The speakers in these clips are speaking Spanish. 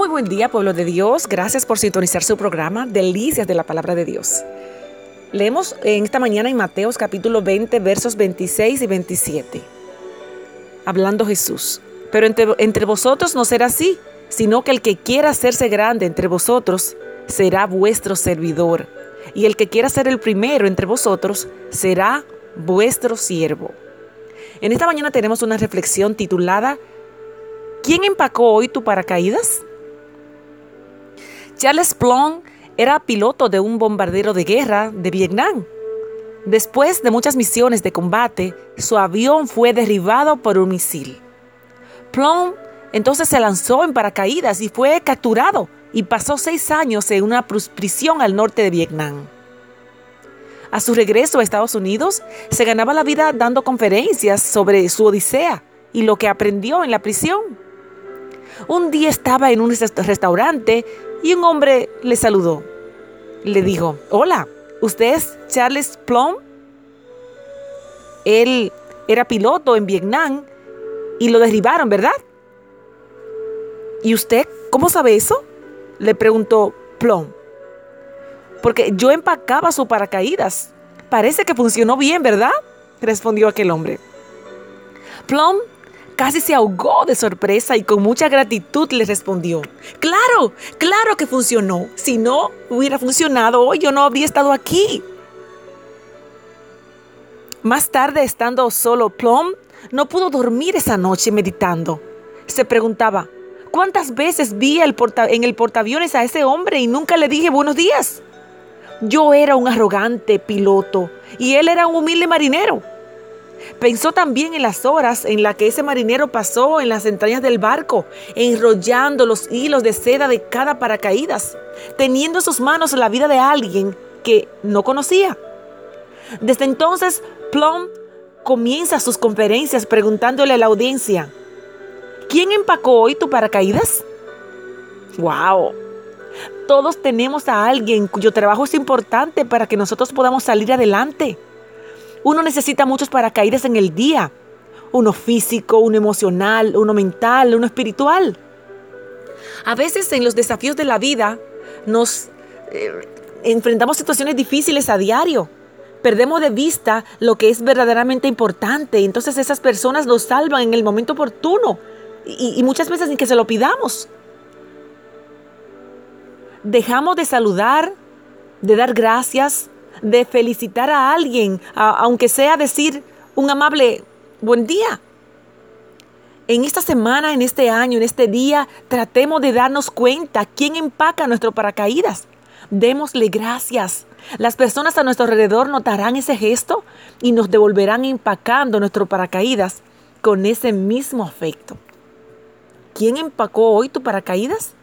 Muy buen día, pueblo de Dios. Gracias por sintonizar su programa Delicias de la Palabra de Dios. Leemos en esta mañana en Mateos capítulo 20, versos 26 y 27. Hablando Jesús. Pero entre, entre vosotros no será así, sino que el que quiera hacerse grande entre vosotros será vuestro servidor. Y el que quiera ser el primero entre vosotros será vuestro siervo. En esta mañana tenemos una reflexión titulada ¿Quién empacó hoy tu paracaídas? Charles Plum era piloto de un bombardero de guerra de Vietnam. Después de muchas misiones de combate, su avión fue derribado por un misil. Plum entonces se lanzó en paracaídas y fue capturado y pasó seis años en una prisión al norte de Vietnam. A su regreso a Estados Unidos, se ganaba la vida dando conferencias sobre su odisea y lo que aprendió en la prisión. Un día estaba en un restaurante y un hombre le saludó. Le dijo, hola, ¿usted es Charles Plum? Él era piloto en Vietnam y lo derribaron, ¿verdad? ¿Y usted cómo sabe eso? Le preguntó Plum. Porque yo empacaba su paracaídas. Parece que funcionó bien, ¿verdad? Respondió aquel hombre. Plum casi se ahogó de sorpresa y con mucha gratitud le respondió, claro, claro que funcionó. Si no hubiera funcionado hoy, yo no habría estado aquí. Más tarde, estando solo, Plum no pudo dormir esa noche meditando. Se preguntaba, ¿cuántas veces vi en el portaaviones a ese hombre y nunca le dije buenos días? Yo era un arrogante piloto y él era un humilde marinero. Pensó también en las horas en las que ese marinero pasó en las entrañas del barco, enrollando los hilos de seda de cada paracaídas, teniendo en sus manos la vida de alguien que no conocía. Desde entonces, Plum comienza sus conferencias preguntándole a la audiencia, ¿quién empacó hoy tu paracaídas? ¡Wow! Todos tenemos a alguien cuyo trabajo es importante para que nosotros podamos salir adelante. Uno necesita muchos paracaídas en el día. Uno físico, uno emocional, uno mental, uno espiritual. A veces en los desafíos de la vida nos eh, enfrentamos situaciones difíciles a diario. Perdemos de vista lo que es verdaderamente importante entonces esas personas nos salvan en el momento oportuno y, y muchas veces sin que se lo pidamos. Dejamos de saludar, de dar gracias, de felicitar a alguien, aunque sea decir un amable buen día. En esta semana, en este año, en este día, tratemos de darnos cuenta quién empaca nuestro paracaídas. Démosle gracias. Las personas a nuestro alrededor notarán ese gesto y nos devolverán empacando nuestro paracaídas con ese mismo afecto. ¿Quién empacó hoy tu paracaídas?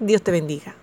Dios te bendiga.